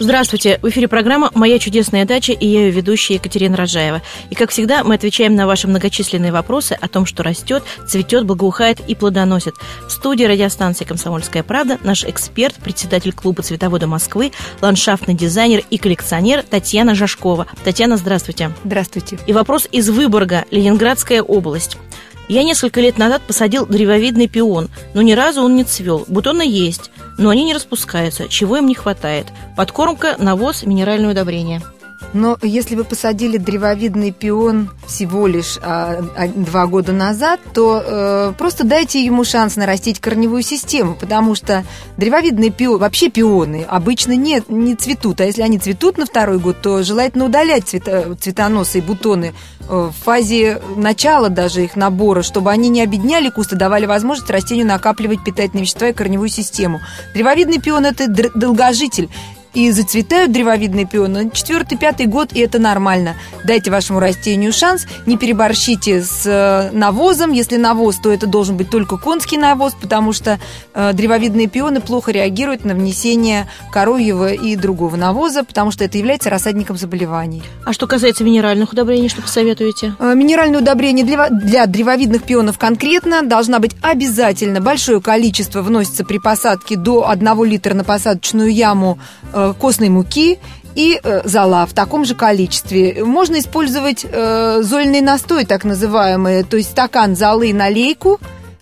Здравствуйте! В эфире программа «Моя чудесная дача» и я ее ведущая Екатерина Рожаева. И, как всегда, мы отвечаем на ваши многочисленные вопросы о том, что растет, цветет, благоухает и плодоносит. В студии радиостанции «Комсомольская правда» наш эксперт, председатель клуба «Цветовода Москвы», ландшафтный дизайнер и коллекционер Татьяна Жашкова. Татьяна, здравствуйте! Здравствуйте! И вопрос из Выборга, Ленинградская область. Я несколько лет назад посадил древовидный пион, но ни разу он не цвел. Бутоны есть, но они не распускаются. Чего им не хватает? Подкормка, навоз, минеральное удобрение. Но если вы посадили древовидный пион всего лишь а, а, два года назад, то э, просто дайте ему шанс нарастить корневую систему, потому что древовидные пионы, вообще пионы обычно не, не цветут, а если они цветут на второй год, то желательно удалять цвета, цветоносы и бутоны э, в фазе начала даже их набора, чтобы они не объединяли кусты, давали возможность растению накапливать питательные вещества и корневую систему. Древовидный пион – это долгожитель, и зацветают древовидные пионы четвертый, пятый год, и это нормально. Дайте вашему растению шанс, не переборщите с э, навозом. Если навоз, то это должен быть только конский навоз, потому что э, древовидные пионы плохо реагируют на внесение коровьего и другого навоза, потому что это является рассадником заболеваний. А что касается минеральных удобрений, что посоветуете? Э, минеральные удобрения для, для древовидных пионов конкретно должна быть обязательно большое количество вносится при посадке до 1 литра на посадочную яму Э, костной муки и э, зола в таком же количестве. Можно использовать э, зольный настой, так называемый, то есть стакан золы на лейку.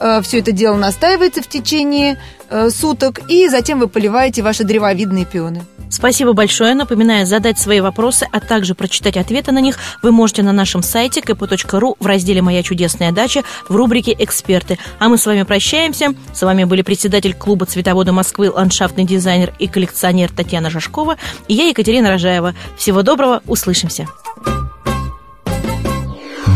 Э, все это дело настаивается в течение э, суток, и затем вы поливаете ваши древовидные пионы. Спасибо большое. Напоминаю, задать свои вопросы, а также прочитать ответы на них вы можете на нашем сайте kp.ru в разделе «Моя чудесная дача» в рубрике «Эксперты». А мы с вами прощаемся. С вами были председатель клуба «Цветовода Москвы», ландшафтный дизайнер и коллекционер Татьяна Жашкова и я, Екатерина Рожаева. Всего доброго, услышимся.